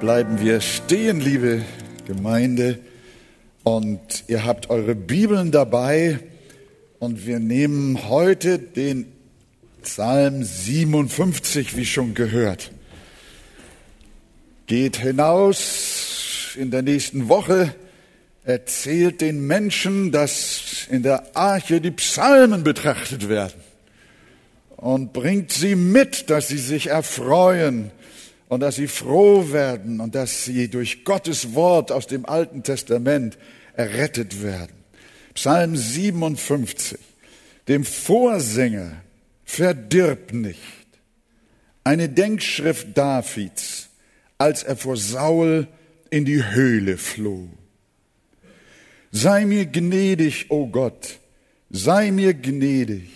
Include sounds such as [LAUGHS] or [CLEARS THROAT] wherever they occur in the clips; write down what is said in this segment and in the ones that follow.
bleiben wir stehen, liebe Gemeinde. Und ihr habt eure Bibeln dabei. Und wir nehmen heute den Psalm 57, wie schon gehört. Geht hinaus in der nächsten Woche, erzählt den Menschen, dass in der Arche die Psalmen betrachtet werden und bringt sie mit, dass sie sich erfreuen und dass sie froh werden und dass sie durch Gottes Wort aus dem Alten Testament errettet werden. Psalm 57. Dem Vorsänger verdirb nicht. Eine Denkschrift Davids, als er vor Saul in die Höhle floh. Sei mir gnädig, o oh Gott, sei mir gnädig,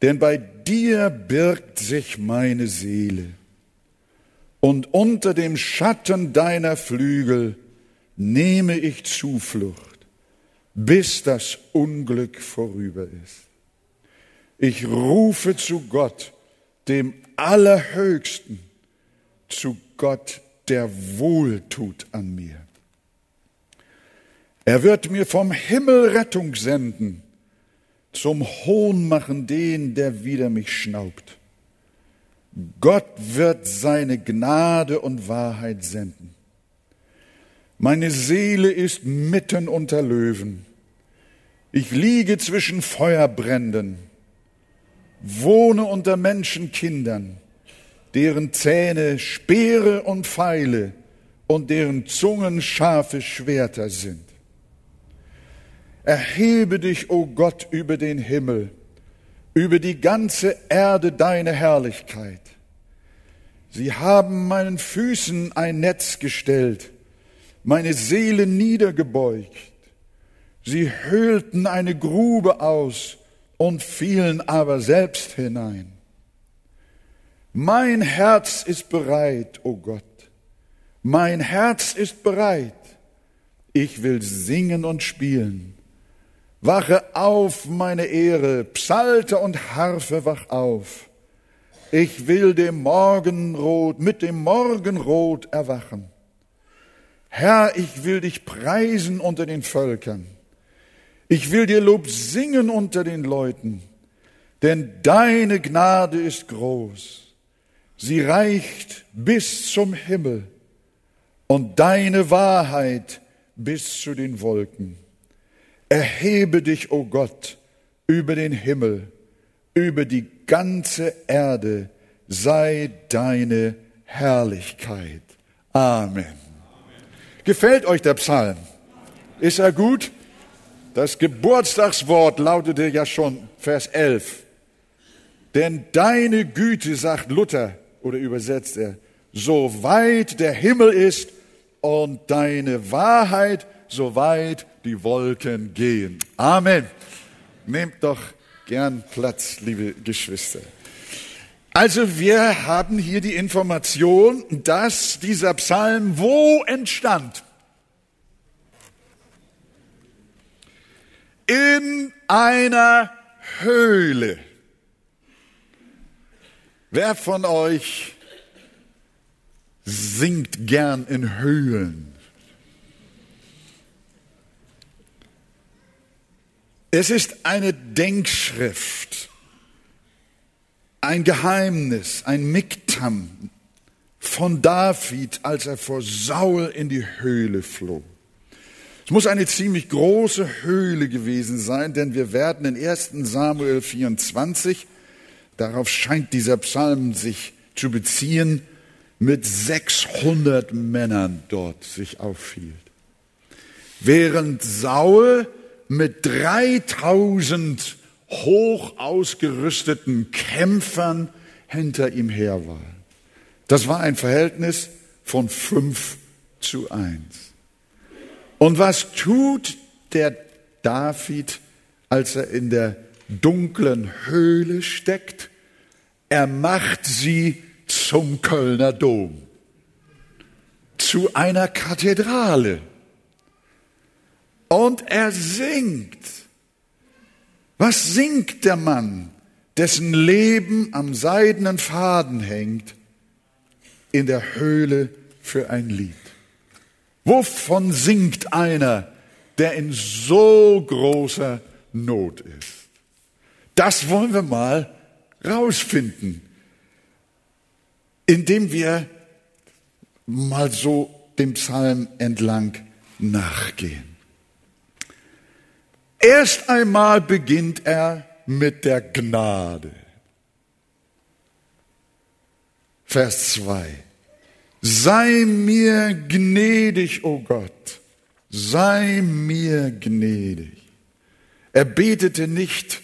denn bei dir birgt sich meine Seele und unter dem Schatten deiner Flügel nehme ich Zuflucht, bis das Unglück vorüber ist. Ich rufe zu Gott, dem Allerhöchsten, zu Gott, der wohltut an mir. Er wird mir vom Himmel Rettung senden, zum Hohn machen den, der wider mich schnaubt. Gott wird seine Gnade und Wahrheit senden. Meine Seele ist mitten unter Löwen. Ich liege zwischen Feuerbränden, wohne unter Menschenkindern, deren Zähne Speere und Pfeile und deren Zungen scharfe Schwerter sind. Erhebe dich, o oh Gott, über den Himmel über die ganze Erde deine Herrlichkeit. Sie haben meinen Füßen ein Netz gestellt, meine Seele niedergebeugt. Sie höhlten eine Grube aus und fielen aber selbst hinein. Mein Herz ist bereit, o oh Gott, mein Herz ist bereit. Ich will singen und spielen. Wache auf, meine Ehre, Psalte und Harfe, wach auf. Ich will dem Morgenrot, mit dem Morgenrot erwachen. Herr, ich will dich preisen unter den Völkern. Ich will dir Lob singen unter den Leuten, denn deine Gnade ist groß. Sie reicht bis zum Himmel und deine Wahrheit bis zu den Wolken. Erhebe dich, o oh Gott, über den Himmel, über die ganze Erde sei deine Herrlichkeit. Amen. Amen. Gefällt euch der Psalm? Ist er gut? Das Geburtstagswort lautete ja schon Vers 11. Denn deine Güte, sagt Luther oder übersetzt er, so weit der Himmel ist und deine Wahrheit so weit die Wolken gehen. Amen. Nehmt doch gern Platz, liebe Geschwister. Also wir haben hier die Information, dass dieser Psalm wo entstand? In einer Höhle. Wer von euch singt gern in Höhlen? Es ist eine Denkschrift, ein Geheimnis, ein Miktam von David, als er vor Saul in die Höhle floh. Es muss eine ziemlich große Höhle gewesen sein, denn wir werden in 1 Samuel 24, darauf scheint dieser Psalm sich zu beziehen, mit 600 Männern dort sich aufhielt. Während Saul mit 3000 hoch ausgerüsteten Kämpfern hinter ihm her war. Das war ein Verhältnis von fünf zu eins. Und was tut der David, als er in der dunklen Höhle steckt? Er macht sie zum Kölner Dom, zu einer Kathedrale. Und er singt. Was singt der Mann, dessen Leben am seidenen Faden hängt in der Höhle für ein Lied? Wovon singt einer, der in so großer Not ist? Das wollen wir mal rausfinden, indem wir mal so dem Psalm entlang nachgehen. Erst einmal beginnt er mit der Gnade. Vers 2. Sei mir gnädig, o oh Gott, sei mir gnädig. Er betete nicht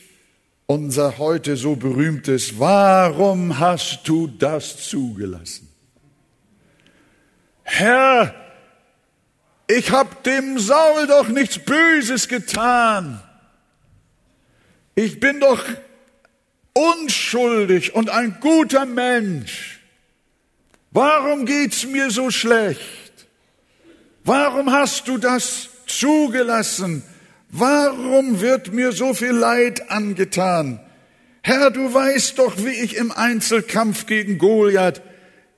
unser heute so berühmtes, warum hast du das zugelassen? Herr, ich hab dem Saul doch nichts Böses getan. Ich bin doch unschuldig und ein guter Mensch. Warum geht's mir so schlecht? Warum hast du das zugelassen? Warum wird mir so viel Leid angetan? Herr, du weißt doch, wie ich im Einzelkampf gegen Goliath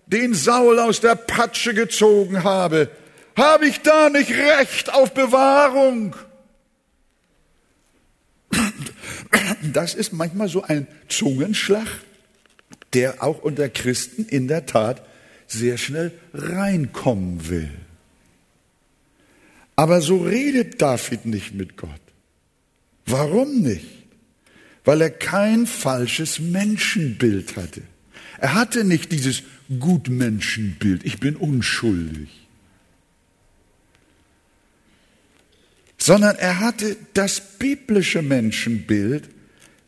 den Saul aus der Patsche gezogen habe. Habe ich da nicht Recht auf Bewahrung? Das ist manchmal so ein Zungenschlag, der auch unter Christen in der Tat sehr schnell reinkommen will. Aber so redet David nicht mit Gott. Warum nicht? Weil er kein falsches Menschenbild hatte. Er hatte nicht dieses Gutmenschenbild. Ich bin unschuldig. Sondern er hatte das biblische Menschenbild,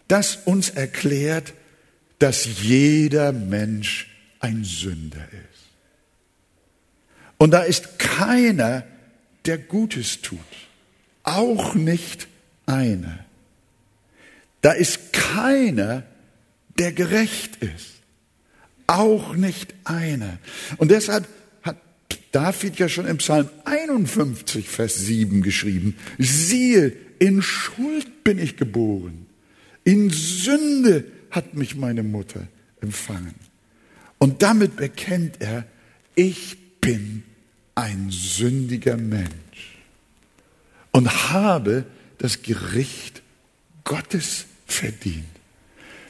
das uns erklärt, dass jeder Mensch ein Sünder ist. Und da ist keiner, der Gutes tut, auch nicht einer. Da ist keiner, der gerecht ist, auch nicht einer. Und deshalb David ja schon im Psalm 51, Vers 7 geschrieben. Siehe, in Schuld bin ich geboren. In Sünde hat mich meine Mutter empfangen. Und damit bekennt er, ich bin ein sündiger Mensch und habe das Gericht Gottes verdient.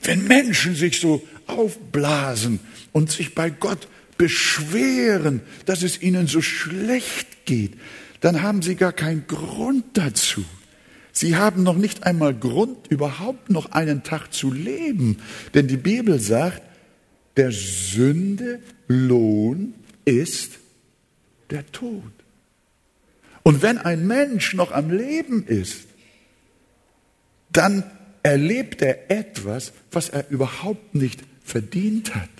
Wenn Menschen sich so aufblasen und sich bei Gott beschweren, dass es ihnen so schlecht geht, dann haben sie gar keinen Grund dazu. Sie haben noch nicht einmal Grund, überhaupt noch einen Tag zu leben. Denn die Bibel sagt, der Sünde Lohn ist der Tod. Und wenn ein Mensch noch am Leben ist, dann erlebt er etwas, was er überhaupt nicht verdient hat.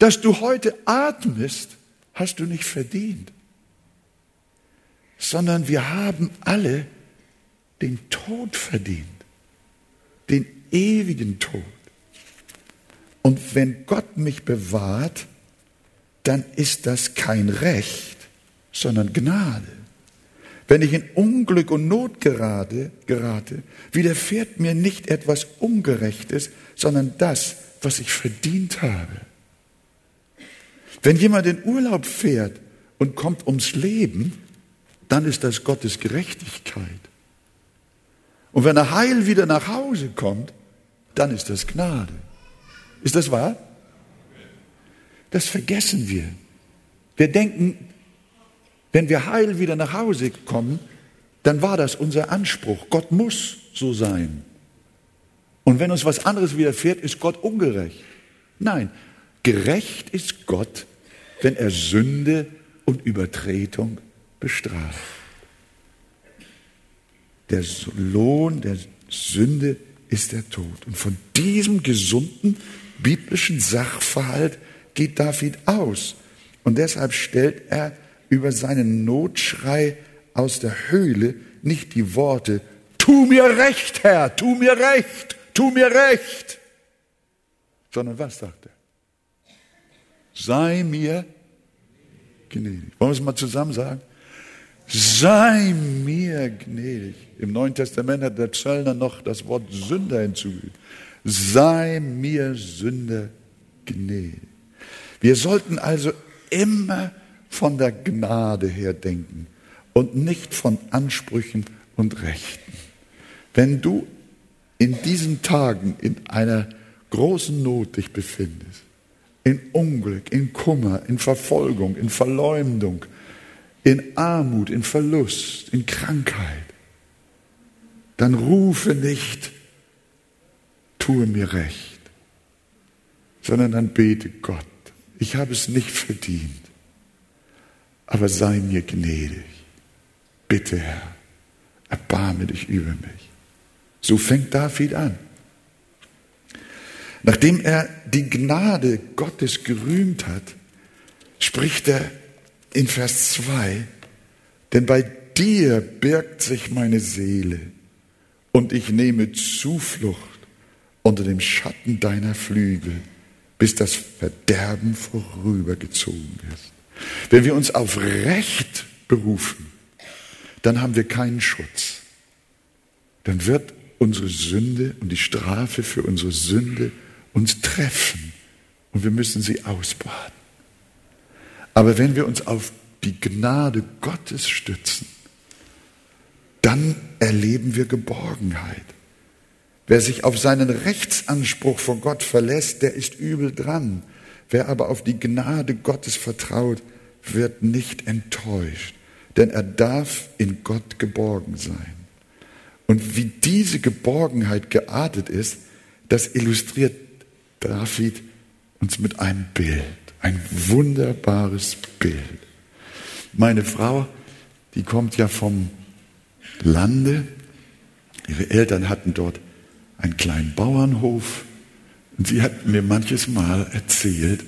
Dass du heute atmest, hast du nicht verdient, sondern wir haben alle den Tod verdient, den ewigen Tod. Und wenn Gott mich bewahrt, dann ist das kein Recht, sondern Gnade. Wenn ich in Unglück und Not gerate, gerate, widerfährt mir nicht etwas Ungerechtes, sondern das, was ich verdient habe. Wenn jemand in Urlaub fährt und kommt ums Leben, dann ist das Gottes Gerechtigkeit. Und wenn er heil wieder nach Hause kommt, dann ist das Gnade. Ist das wahr? Das vergessen wir. Wir denken, wenn wir heil wieder nach Hause kommen, dann war das unser Anspruch. Gott muss so sein. Und wenn uns was anderes widerfährt, ist Gott ungerecht. Nein, gerecht ist Gott, wenn er Sünde und Übertretung bestraft. Der Lohn der Sünde ist der Tod. Und von diesem gesunden biblischen Sachverhalt geht David aus. Und deshalb stellt er über seinen Notschrei aus der Höhle nicht die Worte, tu mir recht, Herr, tu mir recht, tu mir recht, sondern was sagt er? Sei mir gnädig. Wollen wir es mal zusammen sagen? Sei mir gnädig. Im Neuen Testament hat der Zöllner noch das Wort Sünder hinzugefügt. Sei mir Sünder gnädig. Wir sollten also immer von der Gnade her denken und nicht von Ansprüchen und Rechten. Wenn du in diesen Tagen in einer großen Not dich befindest, in Unglück, in Kummer, in Verfolgung, in Verleumdung, in Armut, in Verlust, in Krankheit, dann rufe nicht, tue mir recht, sondern dann bete Gott, ich habe es nicht verdient, aber sei mir gnädig. Bitte, Herr, erbarme dich über mich. So fängt David an. Nachdem er die Gnade Gottes gerühmt hat, spricht er in Vers 2, denn bei dir birgt sich meine Seele und ich nehme Zuflucht unter dem Schatten deiner Flügel, bis das Verderben vorübergezogen ist. Wenn wir uns auf Recht berufen, dann haben wir keinen Schutz. Dann wird unsere Sünde und die Strafe für unsere Sünde uns treffen und wir müssen sie ausbaden. Aber wenn wir uns auf die Gnade Gottes stützen, dann erleben wir Geborgenheit. Wer sich auf seinen Rechtsanspruch vor Gott verlässt, der ist übel dran. Wer aber auf die Gnade Gottes vertraut, wird nicht enttäuscht, denn er darf in Gott geborgen sein. Und wie diese Geborgenheit geartet ist, das illustriert David uns mit einem Bild, ein wunderbares Bild. Meine Frau, die kommt ja vom Lande. Ihre Eltern hatten dort einen kleinen Bauernhof und sie hat mir manches Mal erzählt,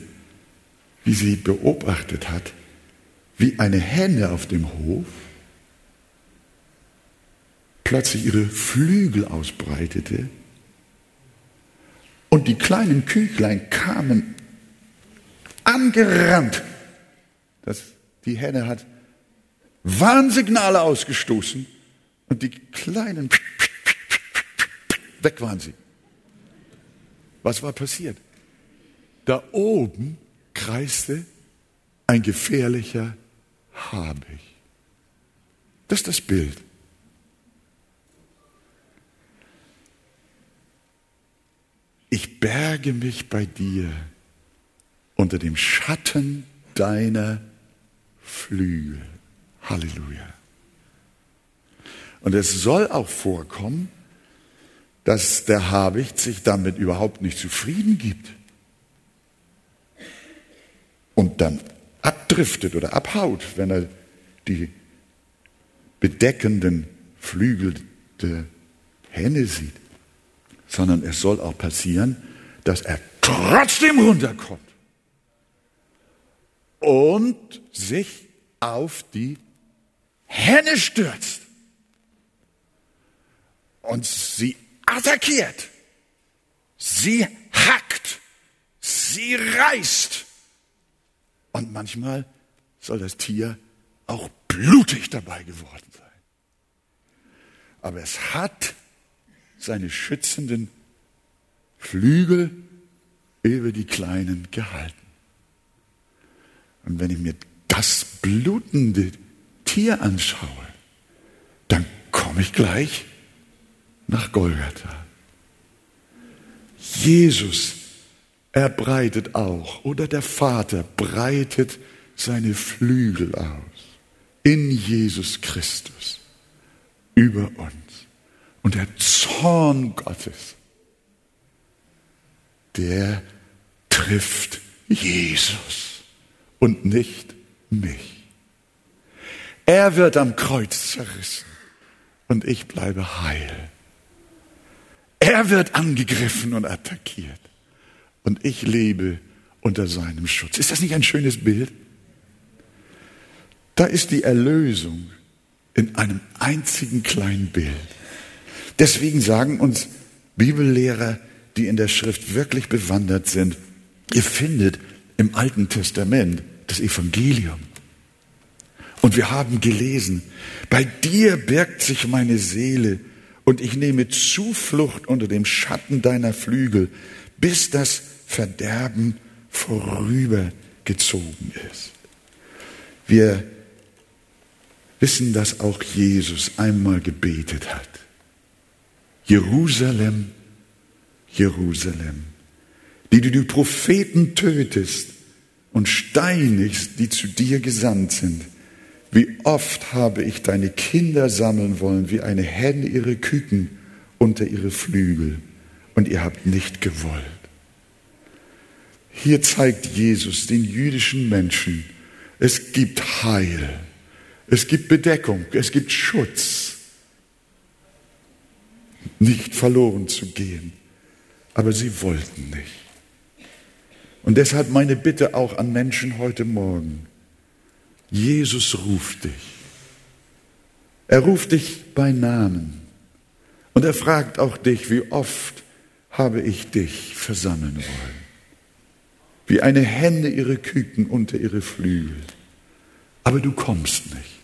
wie sie beobachtet hat, wie eine Henne auf dem Hof plötzlich ihre Flügel ausbreitete und die kleinen Küchlein kamen angerannt. Das, die Henne hat Warnsignale ausgestoßen und die kleinen weg waren sie. Was war passiert? Da oben kreiste ein gefährlicher Habicht. Das ist das Bild. Ich berge mich bei dir unter dem Schatten deiner Flügel. Halleluja. Und es soll auch vorkommen, dass der Habicht sich damit überhaupt nicht zufrieden gibt und dann abdriftet oder abhaut, wenn er die bedeckenden Flügel der Henne sieht sondern es soll auch passieren, dass er trotzdem runterkommt und sich auf die Henne stürzt und sie attackiert, sie hackt, sie reißt. Und manchmal soll das Tier auch blutig dabei geworden sein. Aber es hat seine schützenden Flügel über die Kleinen gehalten. Und wenn ich mir das blutende Tier anschaue, dann komme ich gleich nach Golgatha. Jesus, er breitet auch, oder der Vater breitet seine Flügel aus in Jesus Christus über uns. Und der Zorn Gottes, der trifft Jesus und nicht mich. Er wird am Kreuz zerrissen und ich bleibe heil. Er wird angegriffen und attackiert und ich lebe unter seinem Schutz. Ist das nicht ein schönes Bild? Da ist die Erlösung in einem einzigen kleinen Bild. Deswegen sagen uns Bibellehrer, die in der Schrift wirklich bewandert sind, ihr findet im Alten Testament das Evangelium. Und wir haben gelesen, bei dir birgt sich meine Seele und ich nehme Zuflucht unter dem Schatten deiner Flügel, bis das Verderben vorübergezogen ist. Wir wissen, dass auch Jesus einmal gebetet hat. Jerusalem, Jerusalem, die du die Propheten tötest und steinigst, die zu dir gesandt sind. Wie oft habe ich deine Kinder sammeln wollen, wie eine Henne ihre Küken unter ihre Flügel, und ihr habt nicht gewollt. Hier zeigt Jesus den jüdischen Menschen, es gibt Heil, es gibt Bedeckung, es gibt Schutz, nicht verloren zu gehen. Aber sie wollten nicht. Und deshalb meine Bitte auch an Menschen heute Morgen. Jesus ruft dich. Er ruft dich bei Namen. Und er fragt auch dich, wie oft habe ich dich versammeln wollen. Wie eine Henne ihre Küken unter ihre Flügel. Aber du kommst nicht.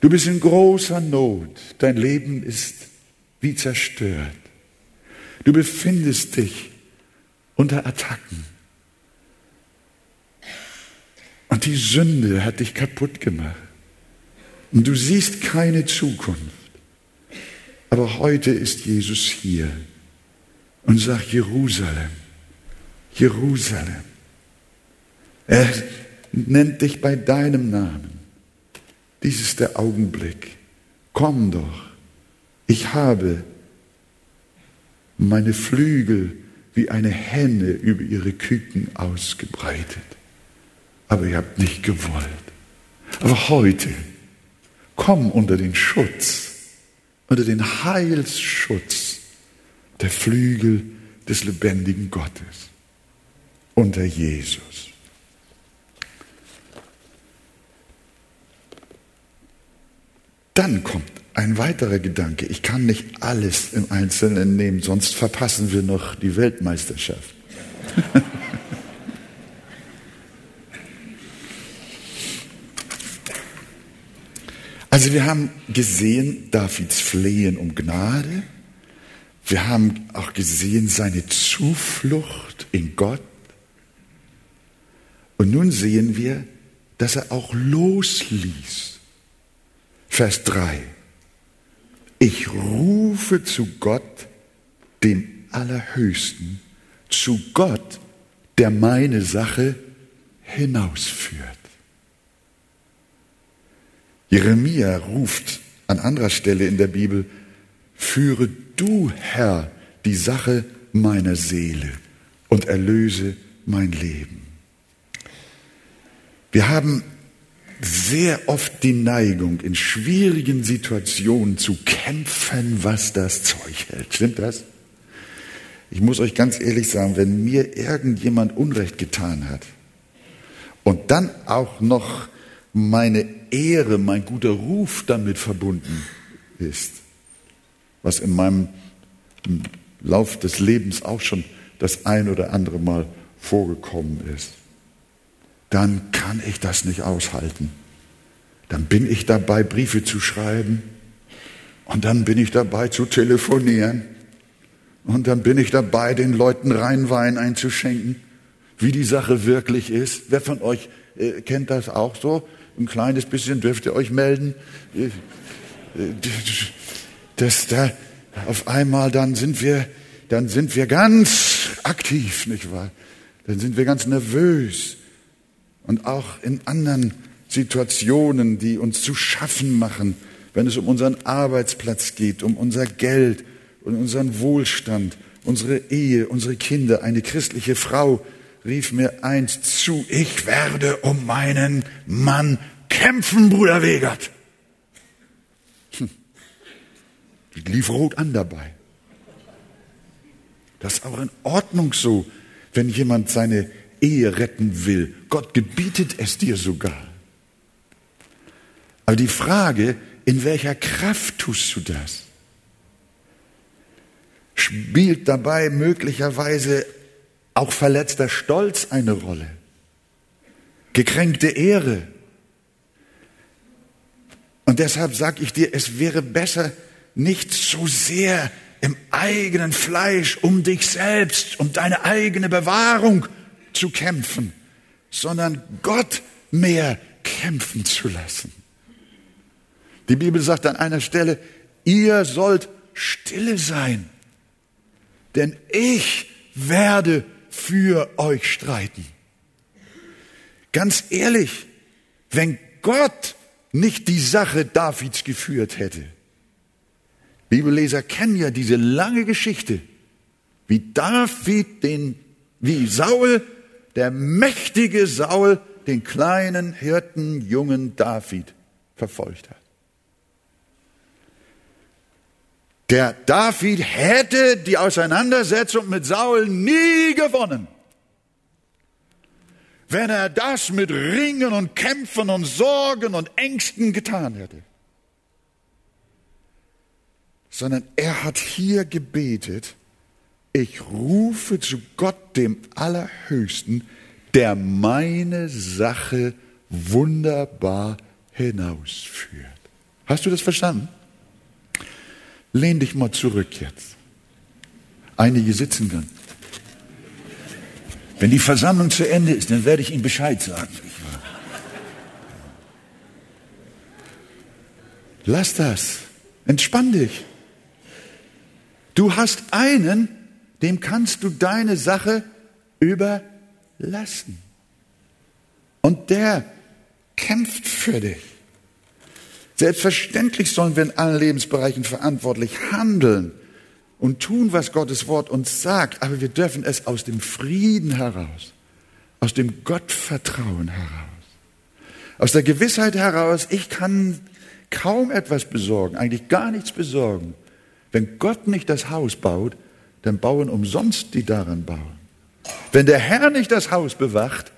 Du bist in großer Not. Dein Leben ist wie zerstört. Du befindest dich unter Attacken. Und die Sünde hat dich kaputt gemacht. Und du siehst keine Zukunft. Aber heute ist Jesus hier und sagt Jerusalem, Jerusalem. Er nennt dich bei deinem Namen. Dies ist der Augenblick. Komm doch. Ich habe meine Flügel wie eine Henne über ihre Küken ausgebreitet. Aber ihr habt nicht gewollt. Aber heute komm unter den Schutz, unter den Heilsschutz der Flügel des lebendigen Gottes, unter Jesus. Dann kommt ein weiterer Gedanke. Ich kann nicht alles im Einzelnen nehmen, sonst verpassen wir noch die Weltmeisterschaft. [LAUGHS] also wir haben gesehen Davids Flehen um Gnade. Wir haben auch gesehen seine Zuflucht in Gott. Und nun sehen wir, dass er auch losließ. Vers 3. Ich rufe zu Gott, dem Allerhöchsten, zu Gott, der meine Sache hinausführt. Jeremia ruft an anderer Stelle in der Bibel, führe du, Herr, die Sache meiner Seele und erlöse mein Leben. Wir haben sehr oft die Neigung, in schwierigen Situationen zu kämpfen, was das Zeug hält. Stimmt das? Ich muss euch ganz ehrlich sagen, wenn mir irgendjemand Unrecht getan hat und dann auch noch meine Ehre, mein guter Ruf damit verbunden ist, was in meinem Lauf des Lebens auch schon das ein oder andere Mal vorgekommen ist, dann kann ich das nicht aushalten. Dann bin ich dabei, Briefe zu schreiben und dann bin ich dabei zu telefonieren und dann bin ich dabei, den Leuten Rheinwein einzuschenken, wie die Sache wirklich ist. Wer von euch äh, kennt das auch so? Ein kleines bisschen dürft ihr euch melden. Äh, äh, dass da auf einmal dann sind wir, dann sind wir ganz aktiv, nicht wahr? Dann sind wir ganz nervös und auch in anderen Situationen, die uns zu schaffen machen, wenn es um unseren Arbeitsplatz geht, um unser Geld und unseren Wohlstand, unsere Ehe, unsere Kinder. Eine christliche Frau rief mir einst zu, ich werde um meinen Mann kämpfen, Bruder Wegert. Hm. Die lief rot an dabei. Das ist auch in Ordnung so, wenn jemand seine Ehe retten will. Gott gebietet es dir sogar. Aber die Frage, in welcher Kraft tust du das? Spielt dabei möglicherweise auch verletzter Stolz eine Rolle? Gekränkte Ehre? Und deshalb sage ich dir, es wäre besser, nicht so sehr im eigenen Fleisch um dich selbst, um deine eigene Bewahrung zu kämpfen, sondern Gott mehr kämpfen zu lassen. Die Bibel sagt an einer Stelle, ihr sollt stille sein, denn ich werde für euch streiten. Ganz ehrlich, wenn Gott nicht die Sache Davids geführt hätte, Bibelleser kennen ja diese lange Geschichte, wie David den, wie Saul, der mächtige Saul, den kleinen Hirten, jungen David verfolgt hat. Der David hätte die Auseinandersetzung mit Saul nie gewonnen, wenn er das mit Ringen und Kämpfen und Sorgen und Ängsten getan hätte. Sondern er hat hier gebetet, ich rufe zu Gott, dem Allerhöchsten, der meine Sache wunderbar hinausführt. Hast du das verstanden? Lehn dich mal zurück jetzt. Einige sitzen dann. Wenn die Versammlung zu Ende ist, dann werde ich Ihnen Bescheid sagen. Lass das. Entspann dich. Du hast einen, dem kannst du deine Sache überlassen. Und der kämpft für dich. Selbstverständlich sollen wir in allen Lebensbereichen verantwortlich handeln und tun, was Gottes Wort uns sagt, aber wir dürfen es aus dem Frieden heraus, aus dem Gottvertrauen heraus, aus der Gewissheit heraus, ich kann kaum etwas besorgen, eigentlich gar nichts besorgen. Wenn Gott nicht das Haus baut, dann bauen umsonst die daran bauen. Wenn der Herr nicht das Haus bewacht,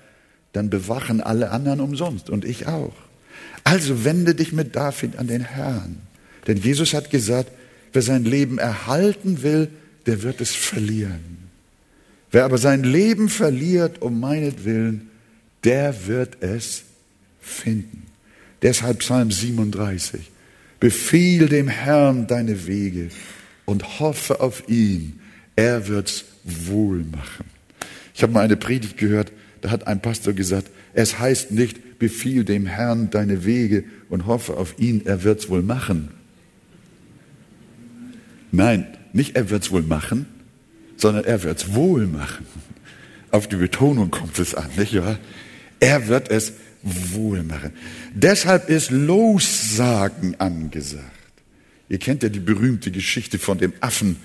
dann bewachen alle anderen umsonst und ich auch. Also wende dich mit David an den Herrn. Denn Jesus hat gesagt, wer sein Leben erhalten will, der wird es verlieren. Wer aber sein Leben verliert um meinetwillen, der wird es finden. Deshalb Psalm 37. Befiehl dem Herrn deine Wege und hoffe auf ihn. Er wird's wohl machen. Ich habe mal eine Predigt gehört, da hat ein Pastor gesagt, es heißt nicht, befiehl dem Herrn deine Wege und hoffe auf ihn, er wird's wohl machen. Nein, nicht er wird's wohl machen, sondern er wird's wohl machen. Auf die Betonung kommt es an, nicht wahr? Er wird es wohl machen. Deshalb ist Lossagen angesagt. Ihr kennt ja die berühmte Geschichte von dem Affen,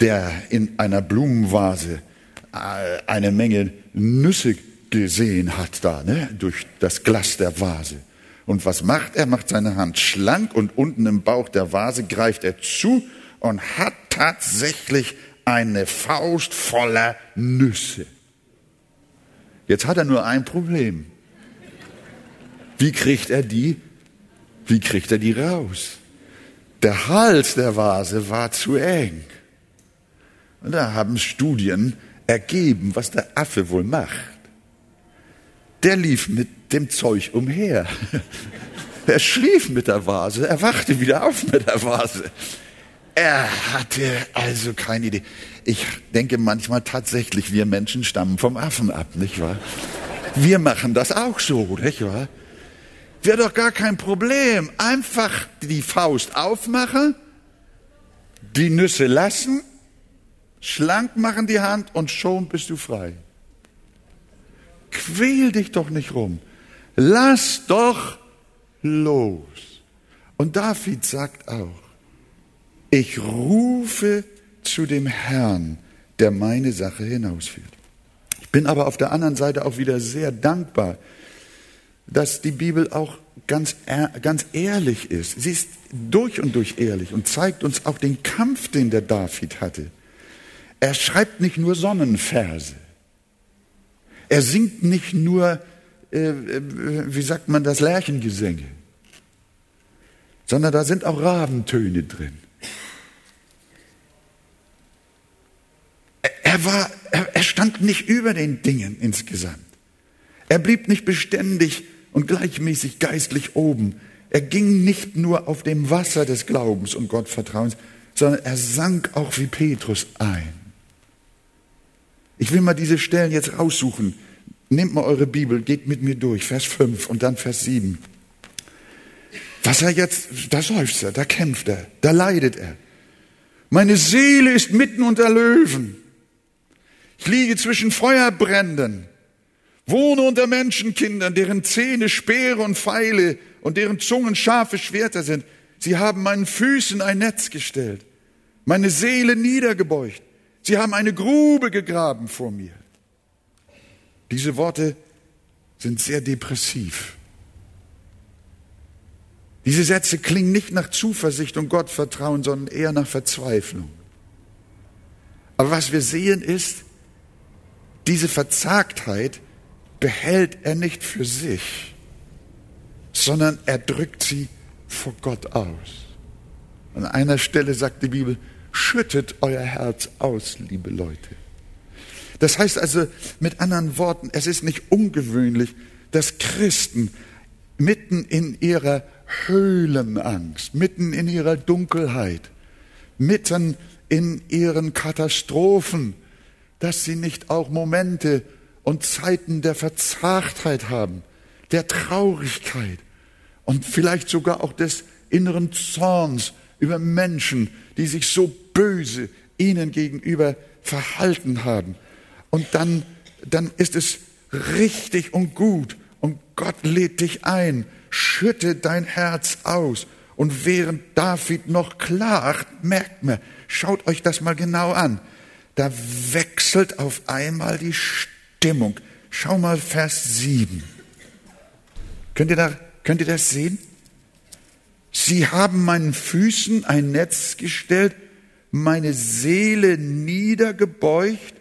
der in einer Blumenvase äh, eine Menge Nüsse gesehen hat da, ne, durch das Glas der Vase. Und was macht er? Macht seine Hand schlank und unten im Bauch der Vase greift er zu und hat tatsächlich eine Faust voller Nüsse. Jetzt hat er nur ein Problem. Wie kriegt er die? Wie kriegt er die raus? Der Hals der Vase war zu eng. Und da haben Studien ergeben, was der Affe wohl macht der lief mit dem Zeug umher. [LAUGHS] Er schlief mit der Vase, er wachte wieder auf mit der Vase. Er hatte also keine Idee. Ich denke manchmal tatsächlich, wir Menschen stammen vom Affen ab, nicht wahr? Wir machen das auch so, nicht wahr? Wäre doch gar kein Problem. Einfach die Faust aufmachen, die Nüsse lassen, schlank machen die Hand und schon bist du frei. Quäl dich doch nicht rum. Lass doch los. Und David sagt auch, ich rufe zu dem Herrn, der meine Sache hinausführt. Ich bin aber auf der anderen Seite auch wieder sehr dankbar, dass die Bibel auch ganz, ganz ehrlich ist. Sie ist durch und durch ehrlich und zeigt uns auch den Kampf, den der David hatte. Er schreibt nicht nur Sonnenverse. Er singt nicht nur, äh, äh, wie sagt man das, Lärchengesänge, sondern da sind auch Rabentöne drin. Er, war, er, er stand nicht über den Dingen insgesamt. Er blieb nicht beständig und gleichmäßig geistlich oben. Er ging nicht nur auf dem Wasser des Glaubens und Gottvertrauens, sondern er sank auch wie Petrus ein. Ich will mal diese Stellen jetzt raussuchen. Nehmt mal eure Bibel, geht mit mir durch, Vers 5 und dann Vers 7. Was er jetzt, da seufzt er, da kämpft er, da leidet er. Meine Seele ist mitten unter Löwen. Ich liege zwischen Feuerbränden, wohne unter Menschenkindern, deren Zähne Speere und Pfeile und deren Zungen scharfe Schwerter sind. Sie haben meinen Füßen ein Netz gestellt, meine Seele niedergebeugt. Sie haben eine Grube gegraben vor mir. Diese Worte sind sehr depressiv. Diese Sätze klingen nicht nach Zuversicht und Gottvertrauen, sondern eher nach Verzweiflung. Aber was wir sehen ist, diese Verzagtheit behält er nicht für sich, sondern er drückt sie vor Gott aus. An einer Stelle sagt die Bibel, schüttet euer Herz aus, liebe Leute. Das heißt also mit anderen Worten, es ist nicht ungewöhnlich, dass Christen mitten in ihrer Höhlenangst, mitten in ihrer Dunkelheit, mitten in ihren Katastrophen, dass sie nicht auch Momente und Zeiten der Verzagtheit haben, der Traurigkeit und vielleicht sogar auch des inneren Zorns über Menschen, die sich so böse ihnen gegenüber verhalten haben. Und dann, dann ist es richtig und gut und Gott lädt dich ein, schütte dein Herz aus. Und während David noch klagt, merkt man, schaut euch das mal genau an, da wechselt auf einmal die Stimmung. Schau mal Vers 7. Könnt ihr, da, könnt ihr das sehen? Sie haben meinen Füßen ein Netz gestellt, meine Seele niedergebeugt,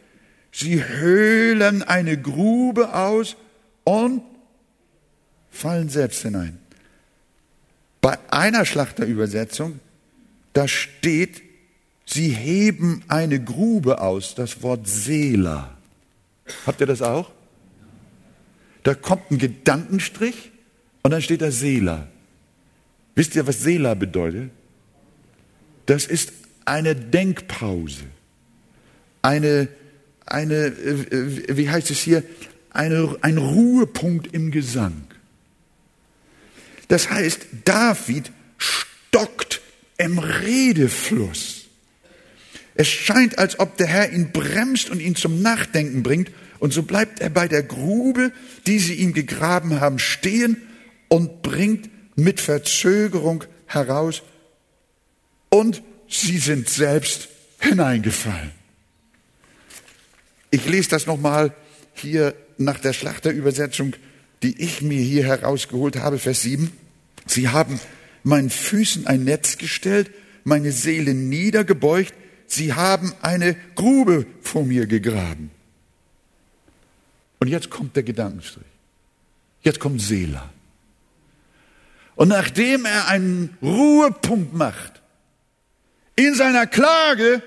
sie höhlen eine Grube aus und fallen selbst hinein. Bei einer Schlachterübersetzung, da steht, sie heben eine Grube aus, das Wort Seela. Habt ihr das auch? Da kommt ein Gedankenstrich und dann steht da Seela. Wisst ihr, was Seela bedeutet? Das ist eine Denkpause, eine, eine äh, wie heißt es hier, eine, ein Ruhepunkt im Gesang. Das heißt, David stockt im Redefluss. Es scheint, als ob der Herr ihn bremst und ihn zum Nachdenken bringt, und so bleibt er bei der Grube, die sie ihm gegraben haben, stehen und bringt mit Verzögerung heraus, und sie sind selbst hineingefallen. Ich lese das nochmal hier nach der Schlachterübersetzung die ich mir hier herausgeholt habe, Vers 7. Sie haben meinen Füßen ein Netz gestellt, meine Seele niedergebeugt, sie haben eine Grube vor mir gegraben. Und jetzt kommt der Gedankenstrich. Jetzt kommt Seela. Und nachdem er einen Ruhepunkt macht, in seiner Klage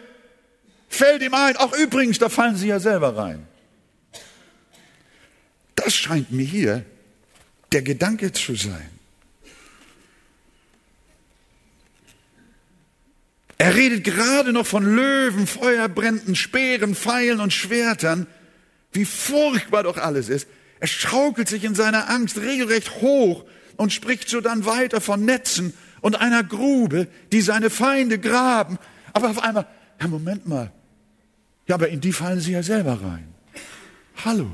fällt ihm ein, auch übrigens, da fallen Sie ja selber rein. Das scheint mir hier der Gedanke zu sein. Er redet gerade noch von Löwen, Feuerbränden, Speeren, Pfeilen und Schwertern, wie furchtbar doch alles ist. Er schaukelt sich in seiner Angst regelrecht hoch und spricht so dann weiter von Netzen und einer Grube, die seine Feinde graben. Aber auf einmal, ja, Moment mal. Ja, aber in die fallen sie ja selber rein. Hallo.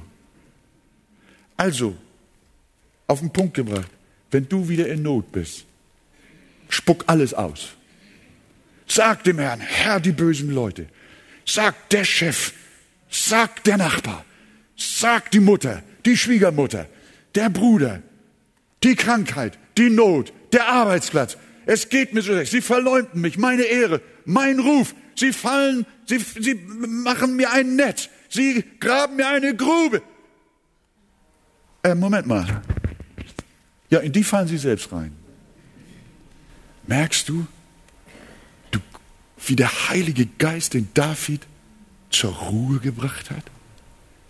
Also, auf den Punkt gebracht, wenn du wieder in Not bist, spuck alles aus. Sag dem Herrn, Herr, die bösen Leute. Sag der Chef, sag der Nachbar, sag die Mutter, die Schwiegermutter, der Bruder, die Krankheit, die Not, der Arbeitsplatz. Es geht mir so schlecht. Sie verleumden mich, meine Ehre, mein Ruf. Sie fallen, sie, sie machen mir ein Netz. Sie graben mir eine Grube. Äh, Moment mal. Ja, in die fallen sie selbst rein. Merkst du, du, wie der Heilige Geist den David zur Ruhe gebracht hat?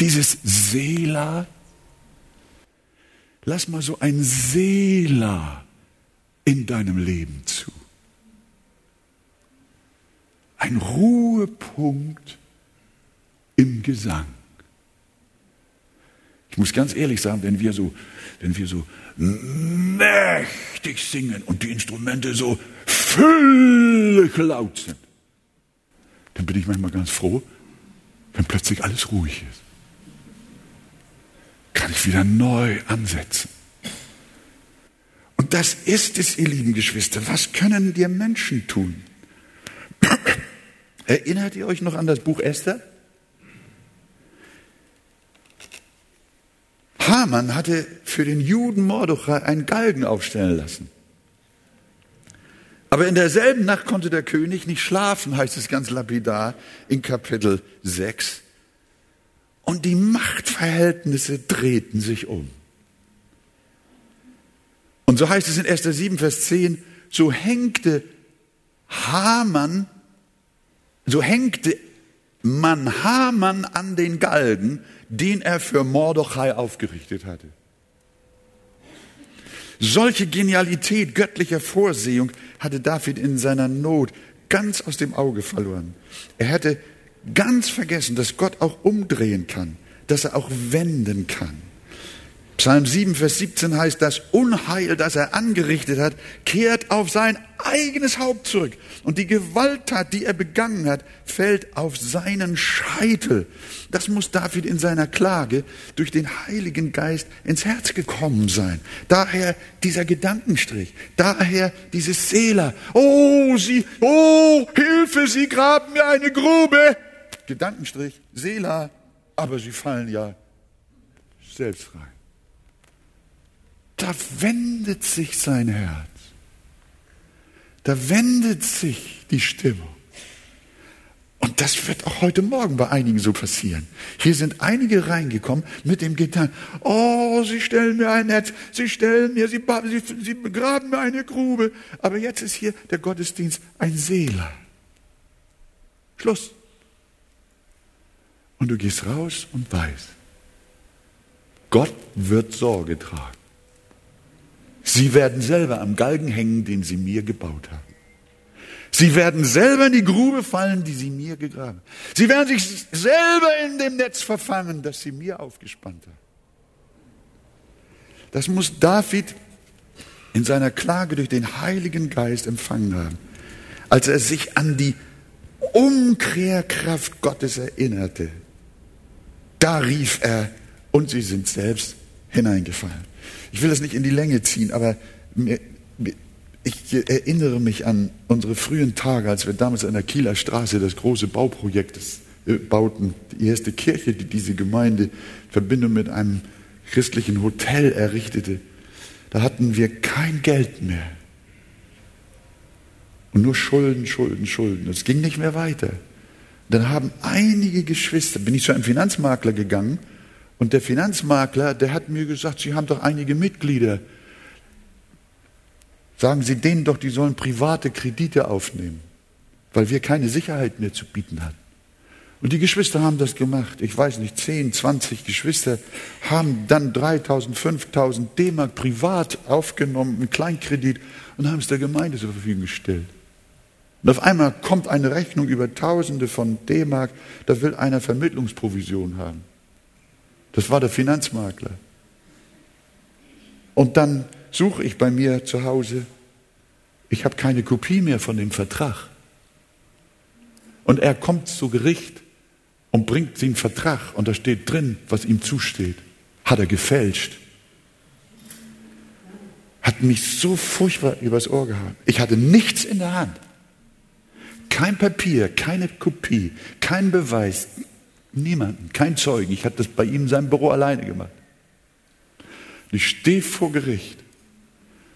Dieses Seela. Lass mal so ein Seela in deinem Leben zu. Ein Ruhepunkt im Gesang. Ich muss ganz ehrlich sagen, wenn wir so, wenn wir so mächtig singen und die Instrumente so völlig laut sind, dann bin ich manchmal ganz froh, wenn plötzlich alles ruhig ist. Kann ich wieder neu ansetzen. Und das ist es, ihr lieben Geschwister. Was können dir Menschen tun? [CLEARS THROAT] Erinnert ihr euch noch an das Buch Esther? Haman hatte für den Juden Mordechai einen Galgen aufstellen lassen. Aber in derselben Nacht konnte der König nicht schlafen, heißt es ganz lapidar in Kapitel 6. Und die Machtverhältnisse drehten sich um. Und so heißt es in 1. 7, Vers 10, so hängte Haman, so hängte man Haman an den Galgen, den er für Mordechai aufgerichtet hatte. Solche Genialität göttlicher Vorsehung hatte David in seiner Not ganz aus dem Auge verloren. Er hatte ganz vergessen, dass Gott auch umdrehen kann, dass er auch wenden kann. Psalm 7, Vers 17 heißt, das Unheil, das er angerichtet hat, kehrt auf sein eigenes Haupt zurück. Und die Gewalttat, die er begangen hat, fällt auf seinen Scheitel. Das muss David in seiner Klage durch den Heiligen Geist ins Herz gekommen sein. Daher dieser Gedankenstrich, daher dieses Seela. Oh, sie, oh, Hilfe, sie graben mir eine Grube. Gedankenstrich, Seela, aber sie fallen ja selbst rein da wendet sich sein Herz. Da wendet sich die Stimmung. Und das wird auch heute Morgen bei einigen so passieren. Hier sind einige reingekommen mit dem Gedanken, oh, sie stellen mir ein Netz, sie stellen mir, sie, sie, sie begraben mir eine Grube. Aber jetzt ist hier der Gottesdienst ein Seeler. Schluss. Und du gehst raus und weißt, Gott wird Sorge tragen. Sie werden selber am Galgen hängen, den sie mir gebaut haben. Sie werden selber in die Grube fallen, die sie mir gegraben. haben. Sie werden sich selber in dem Netz verfangen, das sie mir aufgespannt haben. Das muss David in seiner Klage durch den Heiligen Geist empfangen haben, als er sich an die Umkehrkraft Gottes erinnerte. Da rief er, und sie sind selbst hineingefallen. Ich will das nicht in die Länge ziehen, aber ich erinnere mich an unsere frühen Tage, als wir damals an der Kieler Straße das große Bauprojekt äh, bauten, die erste Kirche, die diese Gemeinde in Verbindung mit einem christlichen Hotel errichtete. Da hatten wir kein Geld mehr. Und nur Schulden, Schulden, Schulden. Es ging nicht mehr weiter. Dann haben einige Geschwister, bin ich zu einem Finanzmakler gegangen und der Finanzmakler, der hat mir gesagt, Sie haben doch einige Mitglieder. Sagen Sie denen doch, die sollen private Kredite aufnehmen, weil wir keine Sicherheit mehr zu bieten hatten. Und die Geschwister haben das gemacht. Ich weiß nicht, 10, 20 Geschwister haben dann 3000, 5000 D-Mark privat aufgenommen, einen Kleinkredit und haben es der Gemeinde zur Verfügung gestellt. Und auf einmal kommt eine Rechnung über Tausende von D-Mark, da will einer Vermittlungsprovision haben. Das war der Finanzmakler. Und dann suche ich bei mir zu Hause, ich habe keine Kopie mehr von dem Vertrag. Und er kommt zu Gericht und bringt den Vertrag und da steht drin, was ihm zusteht. Hat er gefälscht. Hat mich so furchtbar übers Ohr gehauen. Ich hatte nichts in der Hand. Kein Papier, keine Kopie, kein Beweis, Niemanden, kein Zeugen. Ich hatte das bei ihm in seinem Büro alleine gemacht. Und ich stehe vor Gericht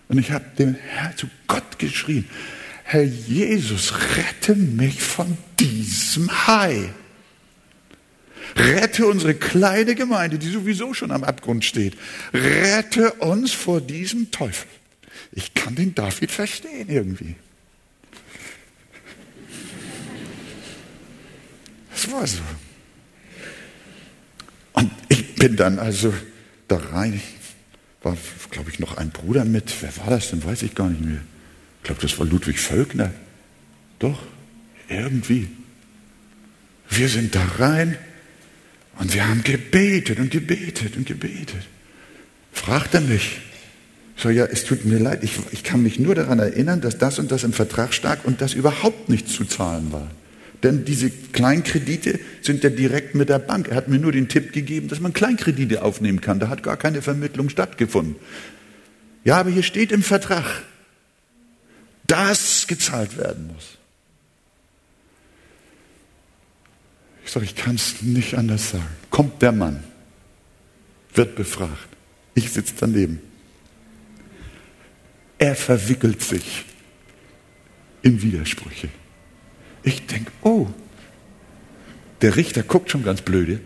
und ich habe dem Herrn zu Gott geschrien, Herr Jesus, rette mich von diesem Hai. Rette unsere kleine Gemeinde, die sowieso schon am Abgrund steht. Rette uns vor diesem Teufel. Ich kann den David verstehen irgendwie. Das war so. Und ich bin dann also da rein. War, glaube ich, noch ein Bruder mit. Wer war das denn? Weiß ich gar nicht mehr. Ich glaube, das war Ludwig Völkner. Doch, irgendwie. Wir sind da rein Und wir haben gebetet und gebetet und gebetet. Fragt er mich. So, ja, es tut mir leid, ich, ich kann mich nur daran erinnern, dass das und das im Vertrag stak und das überhaupt nicht zu zahlen war. Denn diese Kleinkredite sind ja direkt mit der Bank. Er hat mir nur den Tipp gegeben, dass man Kleinkredite aufnehmen kann. Da hat gar keine Vermittlung stattgefunden. Ja, aber hier steht im Vertrag, dass gezahlt werden muss. Ich sage, ich kann es nicht anders sagen. Kommt der Mann, wird befragt. Ich sitze daneben. Er verwickelt sich in Widersprüche. Ich denke, oh, der Richter guckt schon ganz blöde.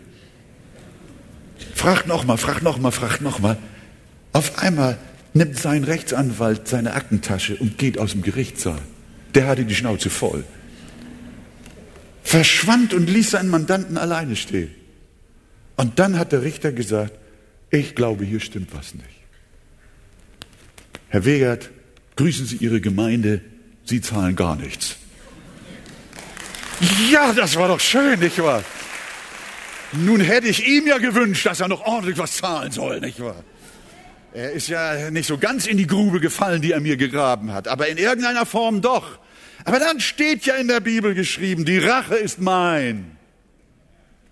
Fragt nochmal, fragt nochmal, fragt nochmal. Auf einmal nimmt sein Rechtsanwalt seine Aktentasche und geht aus dem Gerichtssaal. Der hatte die Schnauze voll. Verschwand und ließ seinen Mandanten alleine stehen. Und dann hat der Richter gesagt, ich glaube, hier stimmt was nicht. Herr Wegert, grüßen Sie Ihre Gemeinde, Sie zahlen gar nichts. Ja, das war doch schön, nicht wahr? Nun hätte ich ihm ja gewünscht, dass er noch ordentlich was zahlen soll, nicht wahr? Er ist ja nicht so ganz in die Grube gefallen, die er mir gegraben hat, aber in irgendeiner Form doch. Aber dann steht ja in der Bibel geschrieben, die Rache ist mein.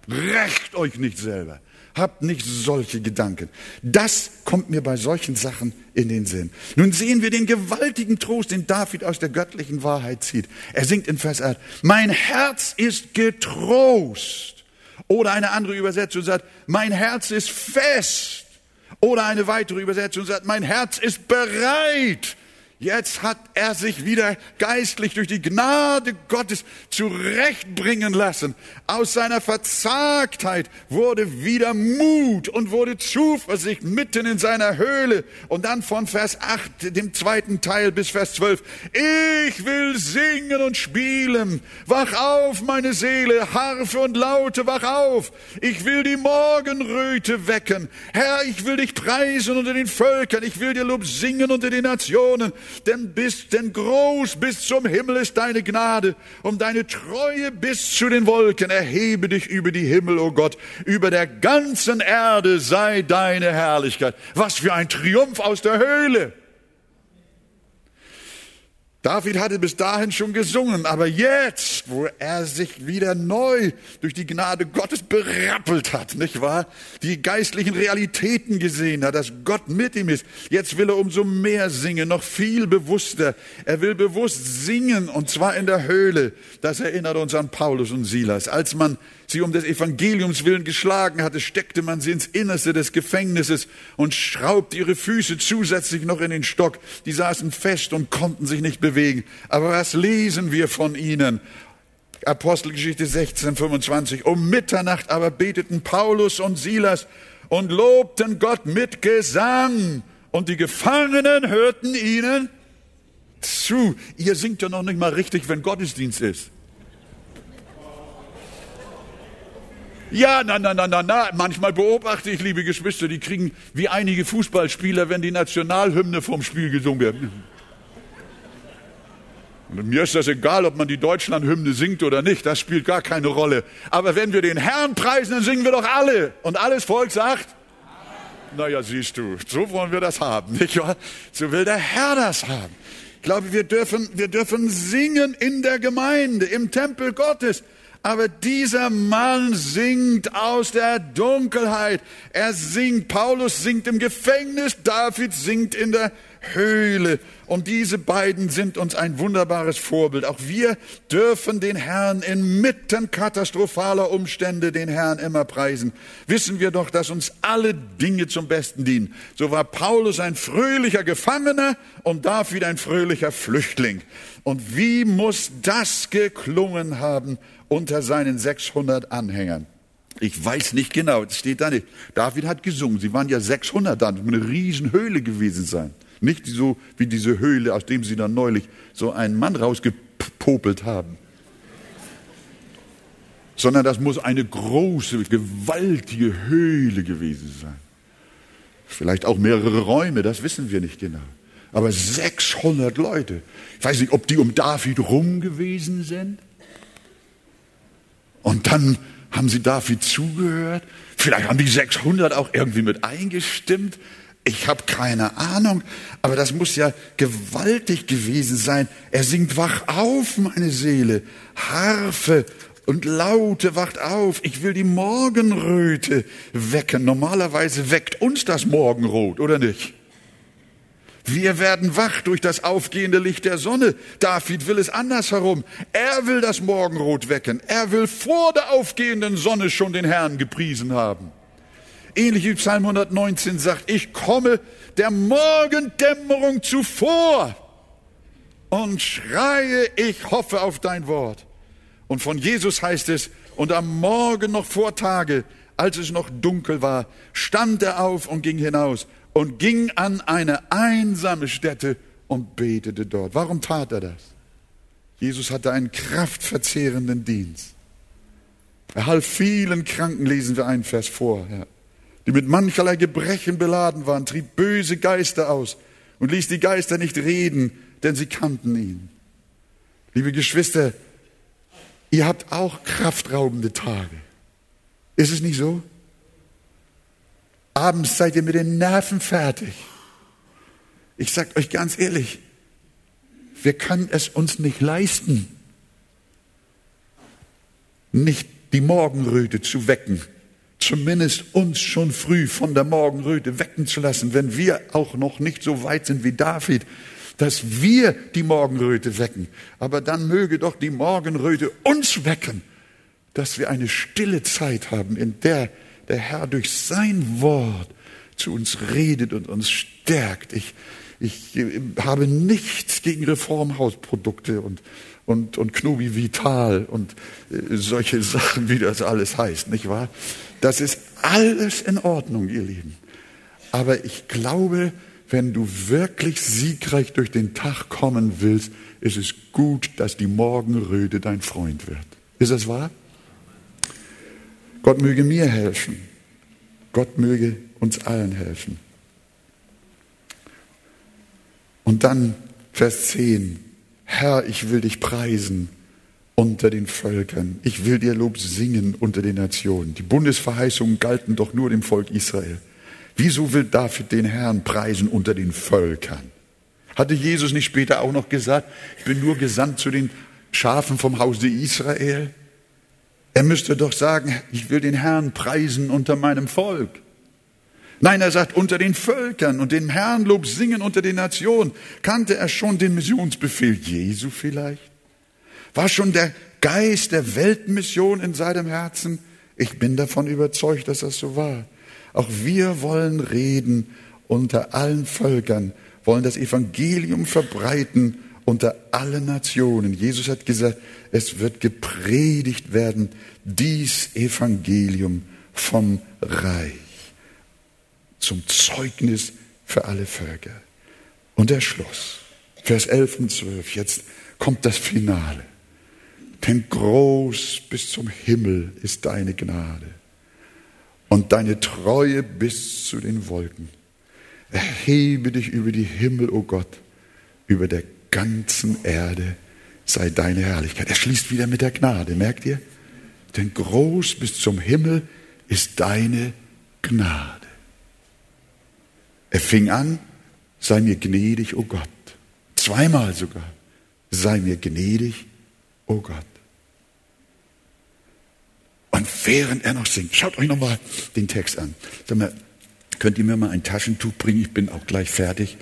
Rächt euch nicht selber. Habt nicht solche Gedanken. Das kommt mir bei solchen Sachen in den Sinn. Nun sehen wir den gewaltigen Trost, den David aus der göttlichen Wahrheit zieht. Er singt in Vers 8, mein Herz ist getrost. Oder eine andere Übersetzung sagt, mein Herz ist fest. Oder eine weitere Übersetzung sagt, mein Herz ist bereit Jetzt hat er sich wieder geistlich durch die Gnade Gottes zurechtbringen lassen. Aus seiner Verzagtheit wurde wieder Mut und wurde Zuversicht mitten in seiner Höhle. Und dann von Vers 8, dem zweiten Teil bis Vers 12. Ich will singen und spielen. Wach auf, meine Seele, Harfe und Laute, wach auf. Ich will die Morgenröte wecken. Herr, ich will dich preisen unter den Völkern. Ich will dir Lob singen unter den Nationen denn bis, denn groß bis zum Himmel ist deine Gnade und deine Treue bis zu den Wolken. Erhebe dich über die Himmel, o oh Gott, über der ganzen Erde sei deine Herrlichkeit. Was für ein Triumph aus der Höhle! David hatte bis dahin schon gesungen, aber jetzt, wo er sich wieder neu durch die Gnade Gottes berappelt hat, nicht wahr? Die geistlichen Realitäten gesehen hat, dass Gott mit ihm ist. Jetzt will er umso mehr singen, noch viel bewusster. Er will bewusst singen und zwar in der Höhle. Das erinnert uns an Paulus und Silas. Als man sie um des Evangeliums willen geschlagen hatte, steckte man sie ins Innerste des Gefängnisses und schraubte ihre Füße zusätzlich noch in den Stock. Die saßen fest und konnten sich nicht bewegen. Aber was lesen wir von ihnen? Apostelgeschichte 16, 25. Um Mitternacht aber beteten Paulus und Silas und lobten Gott mit Gesang. Und die Gefangenen hörten ihnen zu. Ihr singt ja noch nicht mal richtig, wenn Gottesdienst ist. Ja, na, na, na, na, na. Manchmal beobachte ich, liebe Geschwister, die kriegen wie einige Fußballspieler, wenn die Nationalhymne vom Spiel gesungen wird. Und mir ist das egal, ob man die Deutschlandhymne singt oder nicht, das spielt gar keine Rolle. Aber wenn wir den Herrn preisen, dann singen wir doch alle. Und alles Volk sagt, naja, siehst du, so wollen wir das haben, nicht wahr? So will der Herr das haben. Ich glaube, wir dürfen, wir dürfen singen in der Gemeinde, im Tempel Gottes. Aber dieser Mann singt aus der Dunkelheit. Er singt, Paulus singt im Gefängnis, David singt in der Höhle. Und diese beiden sind uns ein wunderbares Vorbild. Auch wir dürfen den Herrn inmitten katastrophaler Umstände den Herrn immer preisen. Wissen wir doch, dass uns alle Dinge zum Besten dienen. So war Paulus ein fröhlicher Gefangener und David ein fröhlicher Flüchtling. Und wie muss das geklungen haben unter seinen 600 Anhängern? Ich weiß nicht genau, es steht da nicht. David hat gesungen, sie waren ja 600 dann, eine Riesenhöhle gewesen sein. Nicht so wie diese Höhle, aus dem sie dann neulich so einen Mann rausgepopelt haben. Sondern das muss eine große, gewaltige Höhle gewesen sein. Vielleicht auch mehrere Räume, das wissen wir nicht genau. Aber 600 Leute. Ich weiß nicht, ob die um David rum gewesen sind. Und dann Haben sie David zugehört? Vielleicht haben die 600 auch irgendwie mit eingestimmt. Ich habe keine Ahnung, aber das muss ja gewaltig gewesen sein. Er singt Wach auf, meine Seele, Harfe und Laute wacht auf. Ich will die Morgenröte wecken. Normalerweise weckt uns das Morgenrot, oder nicht? Wir werden wach durch das aufgehende Licht der Sonne. David will es andersherum. Er will das Morgenrot wecken. Er will vor der aufgehenden Sonne schon den Herrn gepriesen haben. Ähnlich wie Psalm 119 sagt, ich komme der Morgendämmerung zuvor und schreie, ich hoffe auf dein Wort. Und von Jesus heißt es, und am Morgen noch vor Tage, als es noch dunkel war, stand er auf und ging hinaus und ging an eine einsame Stätte und betete dort. Warum tat er das? Jesus hatte einen kraftverzehrenden Dienst. Er half vielen Kranken, lesen wir einen Vers vor, ja, die mit mancherlei Gebrechen beladen waren, trieb böse Geister aus und ließ die Geister nicht reden, denn sie kannten ihn. Liebe Geschwister, ihr habt auch kraftraubende Tage. Ist es nicht so? Abends seid ihr mit den Nerven fertig. Ich sag euch ganz ehrlich, wir können es uns nicht leisten, nicht die Morgenröte zu wecken, zumindest uns schon früh von der Morgenröte wecken zu lassen, wenn wir auch noch nicht so weit sind wie David, dass wir die Morgenröte wecken. Aber dann möge doch die Morgenröte uns wecken, dass wir eine stille Zeit haben, in der der Herr durch sein Wort zu uns redet und uns stärkt. Ich, ich habe nichts gegen Reformhausprodukte und, und, und Knobi Vital und äh, solche [LAUGHS] Sachen, wie das alles heißt, nicht wahr? Das ist alles in Ordnung, ihr Lieben. Aber ich glaube, wenn du wirklich siegreich durch den Tag kommen willst, ist es gut, dass die Morgenröte dein Freund wird. Ist das wahr? Gott möge mir helfen. Gott möge uns allen helfen. Und dann Vers 10. Herr, ich will dich preisen unter den Völkern. Ich will dir Lob singen unter den Nationen. Die Bundesverheißungen galten doch nur dem Volk Israel. Wieso will David den Herrn preisen unter den Völkern? Hatte Jesus nicht später auch noch gesagt, ich bin nur gesandt zu den Schafen vom Hause Israel? Er müsste doch sagen, ich will den Herrn preisen unter meinem Volk. Nein, er sagt unter den Völkern und den Herrn Lob singen unter den Nationen. Kannte er schon den Missionsbefehl Jesu vielleicht? War schon der Geist der Weltmission in seinem Herzen? Ich bin davon überzeugt, dass das so war. Auch wir wollen reden unter allen Völkern, wollen das Evangelium verbreiten unter alle Nationen. Jesus hat gesagt, es wird gepredigt werden, dies Evangelium vom Reich zum Zeugnis für alle Völker. Und der Schluss, Vers 11 und 12, jetzt kommt das Finale. Denn groß bis zum Himmel ist deine Gnade und deine Treue bis zu den Wolken. Erhebe dich über die Himmel, o oh Gott, über der ganzen Erde sei deine Herrlichkeit. Er schließt wieder mit der Gnade, merkt ihr? Denn groß bis zum Himmel ist deine Gnade. Er fing an, sei mir gnädig, o oh Gott. Zweimal sogar, sei mir gnädig, o oh Gott. Und während er noch singt, schaut euch nochmal den Text an. Sag mal, könnt ihr mir mal ein Taschentuch bringen? Ich bin auch gleich fertig.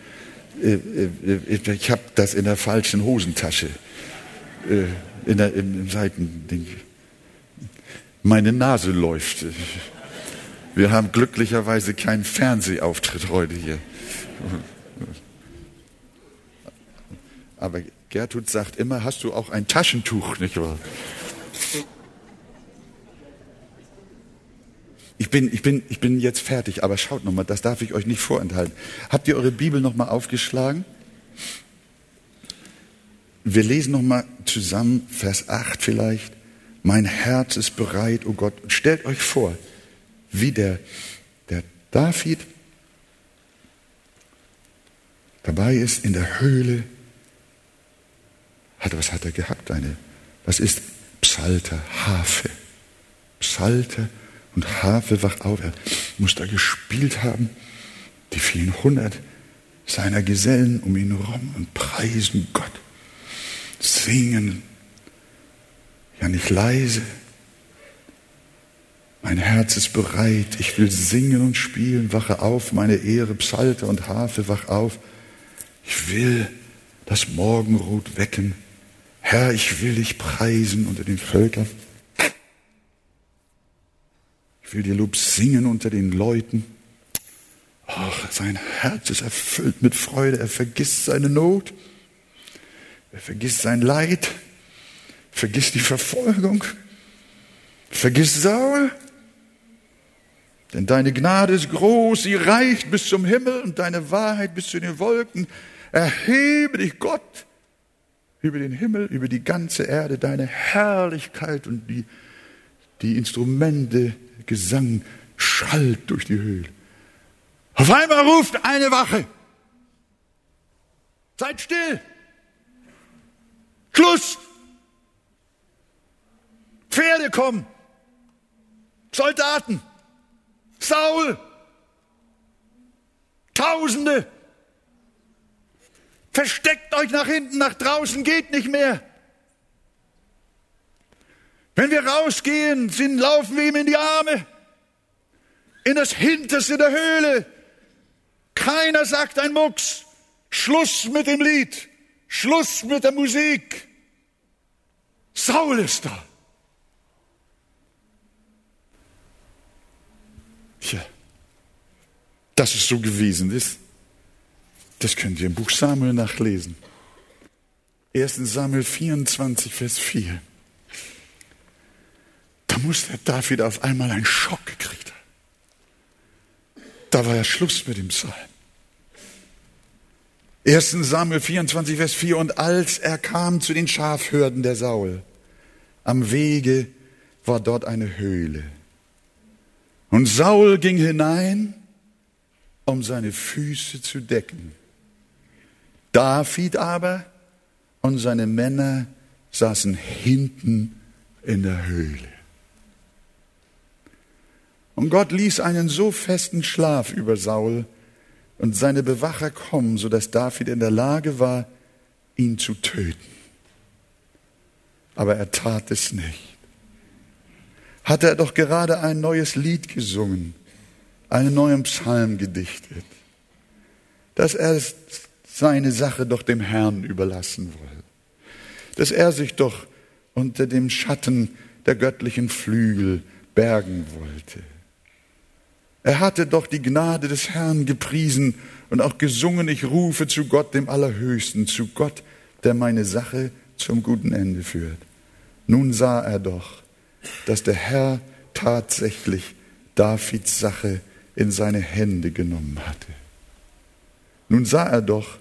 Äh, äh, ich habe das in der falschen Hosentasche. Äh, in der, im Seitending. Meine Nase läuft. Wir haben glücklicherweise keinen Fernsehauftritt heute hier. Aber Gertrud sagt immer, hast du auch ein Taschentuch, nicht wahr? Ich bin, ich bin, ich bin jetzt fertig, aber schaut nochmal, das darf ich euch nicht vorenthalten. Habt ihr eure Bibel nochmal aufgeschlagen? Wir lesen nochmal zusammen Vers 8 vielleicht. Mein Herz ist bereit, oh Gott. Stellt euch vor, wie der, der David dabei ist in der Höhle. Hat, was hat er gehabt? Eine, was ist Psalter, Harfe, Psalter und Harfe wach auf. Er muss da gespielt haben. Die vielen hundert seiner Gesellen um ihn herum und preisen Gott, singen, ja nicht leise. Mein Herz ist bereit, ich will singen und spielen, wache auf, meine Ehre, Psalter und Harfe, wach auf. Ich will das Morgenrot wecken. Herr, ich will dich preisen unter den Völkern. Ich will dir Lob singen unter den Leuten. Ach, sein Herz ist erfüllt mit Freude. Er vergisst seine Not. Er vergisst sein Leid. Vergisst die Verfolgung. Vergisst Saul. Denn deine Gnade ist groß, sie reicht bis zum Himmel und deine Wahrheit bis zu den Wolken. Erhebe dich, Gott, über den Himmel, über die ganze Erde, deine Herrlichkeit und die, die Instrumente, Gesang schallt durch die Höhle. Auf einmal ruft eine Wache. Seid still. Schluss. Pferde kommen. Soldaten. Saul. Tausende. Versteckt euch nach hinten, nach draußen geht nicht mehr. Wenn wir rausgehen, sind, laufen wir ihm in die Arme, in das Hinterste der Höhle. Keiner sagt ein Mucks. Schluss mit dem Lied. Schluss mit der Musik. Saul ist da. Tja, dass es so gewesen ist, das könnt ihr im Buch Samuel nachlesen. 1. Samuel 24, Vers 4. Da muss der David auf einmal einen Schock gekriegt haben. Da war ja Schluss mit dem Psalm. 1. Samuel 24, Vers 4. Und als er kam zu den Schafhürden der Saul, am Wege war dort eine Höhle. Und Saul ging hinein, um seine Füße zu decken. David aber und seine Männer saßen hinten in der Höhle. Und Gott ließ einen so festen Schlaf über Saul und seine Bewacher kommen, so dass David in der Lage war, ihn zu töten. Aber er tat es nicht. Hatte er doch gerade ein neues Lied gesungen, einen neuen Psalm gedichtet, dass er seine Sache doch dem Herrn überlassen wolle, dass er sich doch unter dem Schatten der göttlichen Flügel bergen wollte. Er hatte doch die Gnade des Herrn gepriesen und auch gesungen, ich rufe zu Gott, dem Allerhöchsten, zu Gott, der meine Sache zum guten Ende führt. Nun sah er doch, dass der Herr tatsächlich Davids Sache in seine Hände genommen hatte. Nun sah er doch,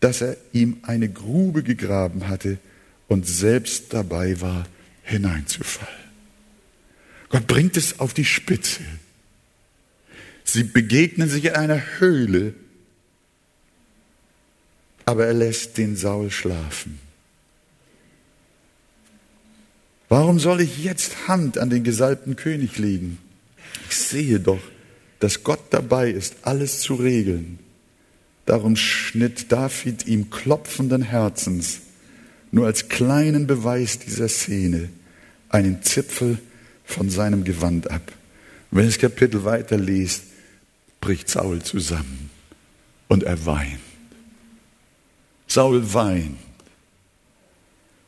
dass er ihm eine Grube gegraben hatte und selbst dabei war, hineinzufallen. Gott bringt es auf die Spitze. Sie begegnen sich in einer Höhle, aber er lässt den Saul schlafen. Warum soll ich jetzt Hand an den gesalbten König legen? Ich sehe doch, dass Gott dabei ist, alles zu regeln. Darum schnitt David ihm klopfenden Herzens nur als kleinen Beweis dieser Szene einen Zipfel von seinem Gewand ab. wenn das Kapitel weiterliest, bricht Saul zusammen und er weint. Saul weint.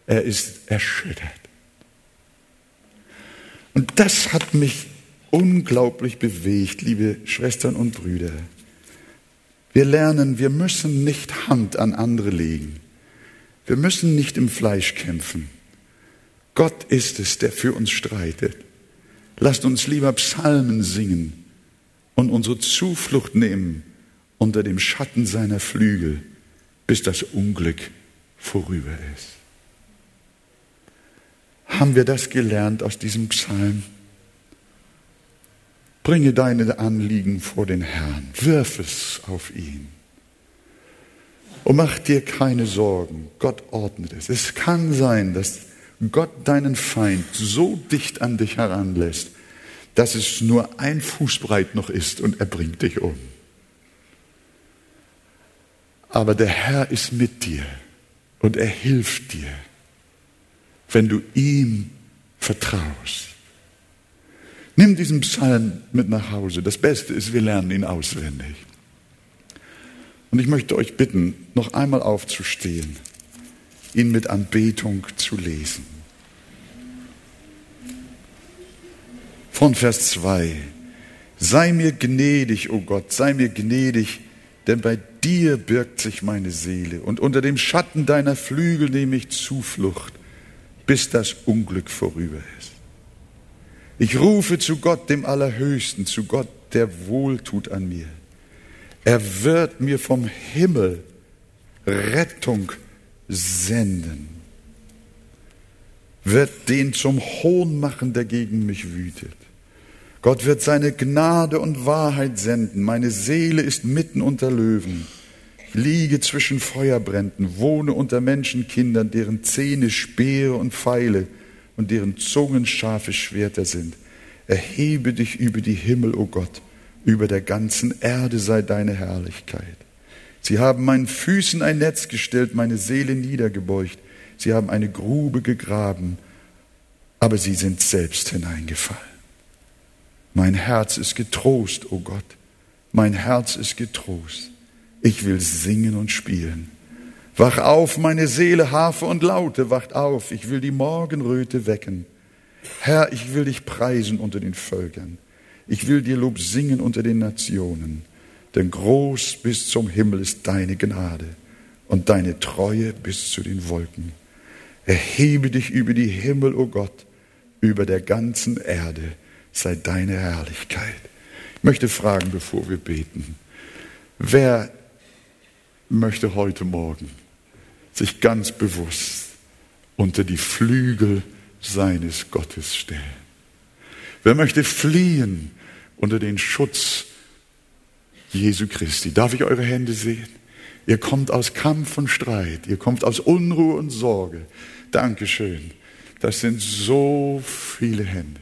Er ist erschüttert. Und das hat mich unglaublich bewegt, liebe Schwestern und Brüder. Wir lernen, wir müssen nicht Hand an andere legen. Wir müssen nicht im Fleisch kämpfen. Gott ist es, der für uns streitet. Lasst uns lieber Psalmen singen und unsere Zuflucht nehmen unter dem Schatten seiner Flügel, bis das Unglück vorüber ist. Haben wir das gelernt aus diesem Psalm? Bringe deine Anliegen vor den Herrn, wirf es auf ihn. Und mach dir keine Sorgen, Gott ordnet es. Es kann sein, dass Gott deinen Feind so dicht an dich heranlässt, dass es nur ein Fußbreit noch ist und er bringt dich um. Aber der Herr ist mit dir und er hilft dir, wenn du ihm vertraust. Nimm diesen Psalm mit nach Hause. Das Beste ist, wir lernen ihn auswendig. Und ich möchte euch bitten, noch einmal aufzustehen, ihn mit Anbetung zu lesen. Von Vers 2. Sei mir gnädig, o oh Gott, sei mir gnädig, denn bei dir birgt sich meine Seele und unter dem Schatten deiner Flügel nehme ich Zuflucht, bis das Unglück vorüber ist. Ich rufe zu Gott, dem Allerhöchsten, zu Gott, der wohltut an mir. Er wird mir vom Himmel Rettung senden, wird den zum Hohn machen, der gegen mich wütet. Gott wird seine Gnade und Wahrheit senden. Meine Seele ist mitten unter Löwen. Ich liege zwischen Feuerbränden, wohne unter Menschenkindern, deren Zähne Speere und Pfeile und deren Zungen scharfe Schwerter sind. Erhebe dich über die Himmel, o oh Gott, über der ganzen Erde sei deine Herrlichkeit. Sie haben meinen Füßen ein Netz gestellt, meine Seele niedergebeugt. Sie haben eine Grube gegraben, aber sie sind selbst hineingefallen. Mein Herz ist getrost, o oh Gott, mein Herz ist getrost. Ich will singen und spielen. Wach auf, meine Seele, Harfe und Laute, wacht auf, ich will die Morgenröte wecken. Herr, ich will dich preisen unter den Völkern. Ich will dir Lob singen unter den Nationen. Denn groß bis zum Himmel ist deine Gnade und deine Treue bis zu den Wolken. Erhebe dich über die Himmel, o oh Gott, über der ganzen Erde sei deine Herrlichkeit. Ich möchte fragen, bevor wir beten, wer möchte heute Morgen sich ganz bewusst unter die Flügel seines Gottes stellen? Wer möchte fliehen unter den Schutz Jesu Christi? Darf ich eure Hände sehen? Ihr kommt aus Kampf und Streit, ihr kommt aus Unruhe und Sorge. Dankeschön. Das sind so viele Hände.